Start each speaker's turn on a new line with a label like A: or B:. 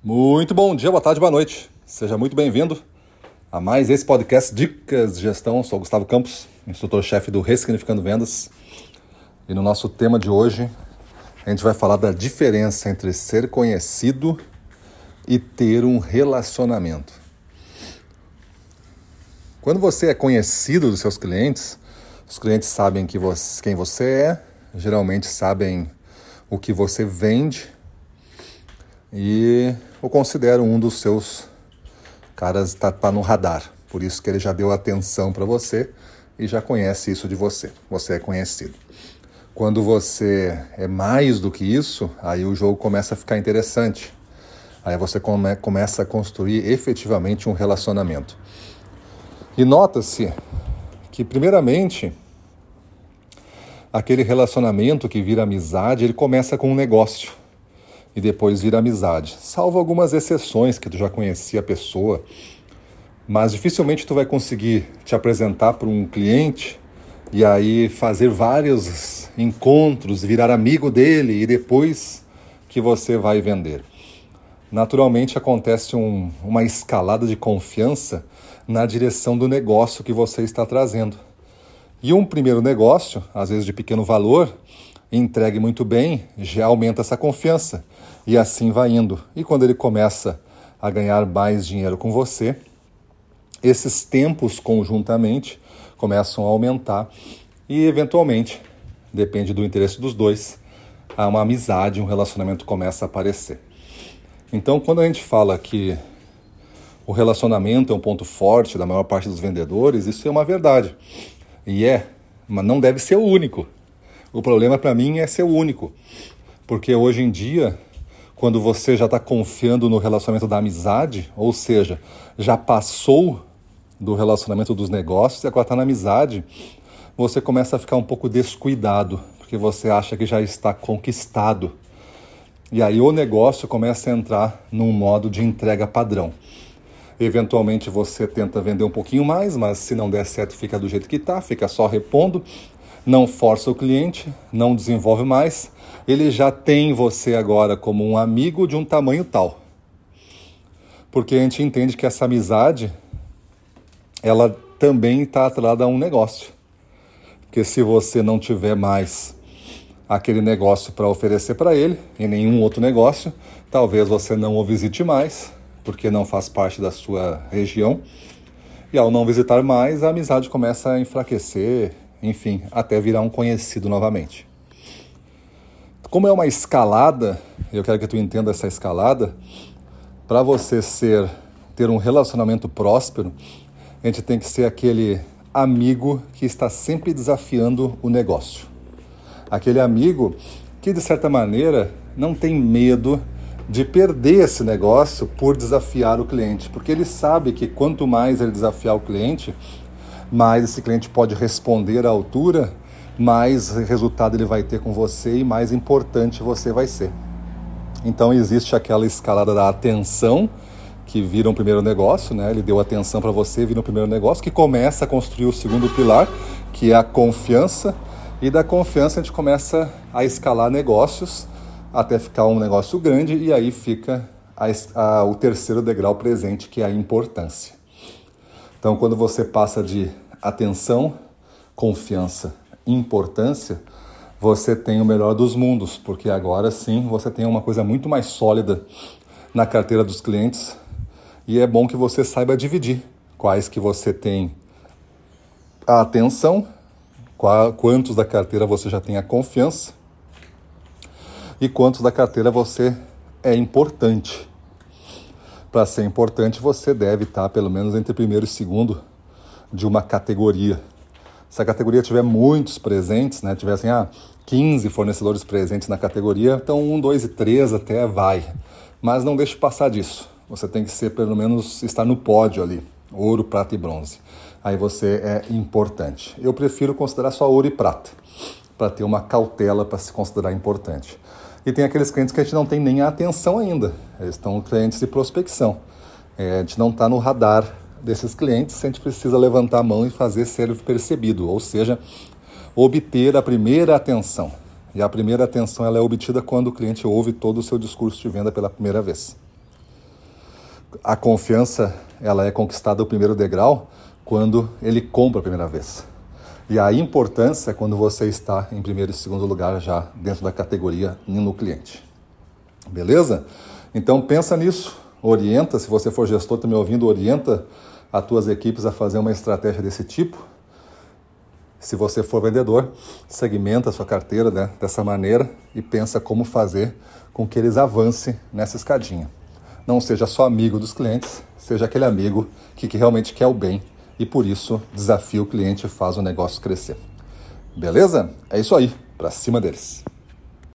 A: Muito bom dia, boa tarde, boa noite. Seja muito bem-vindo a mais esse podcast Dicas de Gestão. Sou Gustavo Campos, instrutor-chefe do Ressignificando Vendas. E no nosso tema de hoje, a gente vai falar da diferença entre ser conhecido e ter um relacionamento. Quando você é conhecido dos seus clientes, os clientes sabem que você, quem você é, geralmente sabem o que você vende e o considero um dos seus caras está tá no radar. Por isso que ele já deu atenção para você e já conhece isso de você. Você é conhecido. Quando você é mais do que isso, aí o jogo começa a ficar interessante. Aí você come, começa a construir efetivamente um relacionamento. E nota-se que, primeiramente, aquele relacionamento que vira amizade, ele começa com um negócio e depois vira amizade. Salvo algumas exceções que tu já conhecia a pessoa, mas dificilmente tu vai conseguir te apresentar para um cliente e aí fazer vários encontros, virar amigo dele e depois que você vai vender. Naturalmente acontece um, uma escalada de confiança na direção do negócio que você está trazendo. E um primeiro negócio, às vezes de pequeno valor, entregue muito bem, já aumenta essa confiança. E assim vai indo. E quando ele começa a ganhar mais dinheiro com você, esses tempos conjuntamente começam a aumentar e, eventualmente, depende do interesse dos dois, uma amizade, um relacionamento começa a aparecer. Então, quando a gente fala que o relacionamento é um ponto forte da maior parte dos vendedores, isso é uma verdade. E é, mas não deve ser o único. O problema para mim é ser o único. Porque hoje em dia quando você já está confiando no relacionamento da amizade, ou seja, já passou do relacionamento dos negócios e agora está na amizade, você começa a ficar um pouco descuidado, porque você acha que já está conquistado. E aí o negócio começa a entrar num modo de entrega padrão. Eventualmente você tenta vender um pouquinho mais, mas se não der certo, fica do jeito que está, fica só repondo, não força o cliente, não desenvolve mais ele já tem você agora como um amigo de um tamanho tal. Porque a gente entende que essa amizade, ela também está atrelada a um negócio. Porque se você não tiver mais aquele negócio para oferecer para ele, em nenhum outro negócio, talvez você não o visite mais, porque não faz parte da sua região. E ao não visitar mais, a amizade começa a enfraquecer, enfim, até virar um conhecido novamente. Como é uma escalada, eu quero que tu entenda essa escalada, para você ser ter um relacionamento próspero, a gente tem que ser aquele amigo que está sempre desafiando o negócio. Aquele amigo que de certa maneira não tem medo de perder esse negócio por desafiar o cliente, porque ele sabe que quanto mais ele desafiar o cliente, mais esse cliente pode responder à altura mais resultado ele vai ter com você e mais importante você vai ser. Então existe aquela escalada da atenção que vira um primeiro negócio, né? Ele deu atenção para você, vira um primeiro negócio que começa a construir o segundo pilar, que é a confiança, e da confiança a gente começa a escalar negócios até ficar um negócio grande e aí fica a, a, o terceiro degrau presente, que é a importância. Então, quando você passa de atenção, confiança importância, você tem o melhor dos mundos, porque agora sim você tem uma coisa muito mais sólida na carteira dos clientes e é bom que você saiba dividir quais que você tem a atenção, quantos da carteira você já tem a confiança e quantos da carteira você é importante. Para ser importante, você deve estar pelo menos entre primeiro e segundo de uma categoria se a categoria tiver muitos presentes, né, tivessem ah, 15 fornecedores presentes na categoria, então 1, 2 e 3 até vai. Mas não deixe passar disso. Você tem que ser, pelo menos, estar no pódio ali, ouro, prata e bronze. Aí você é importante. Eu prefiro considerar só ouro e prata, para ter uma cautela para se considerar importante. E tem aqueles clientes que a gente não tem nem a atenção ainda. Eles estão clientes de prospecção. É, a gente não está no radar desses clientes, a gente precisa levantar a mão e fazer ser percebido, ou seja, obter a primeira atenção. E a primeira atenção ela é obtida quando o cliente ouve todo o seu discurso de venda pela primeira vez. a confiança ela é conquistada o primeiro degrau quando ele compra a primeira vez. E a importância quando você está em primeiro e segundo lugar já dentro da categoria no cliente. Beleza? Então pensa nisso, orienta, se você for gestor, está me ouvindo, orienta as tuas equipes a fazer uma estratégia desse tipo. Se você for vendedor, segmenta a sua carteira né, dessa maneira e pensa como fazer com que eles avancem nessa escadinha. Não seja só amigo dos clientes, seja aquele amigo que, que realmente quer o bem e por isso desafia o cliente e faz o negócio crescer. Beleza? É isso aí, para cima deles.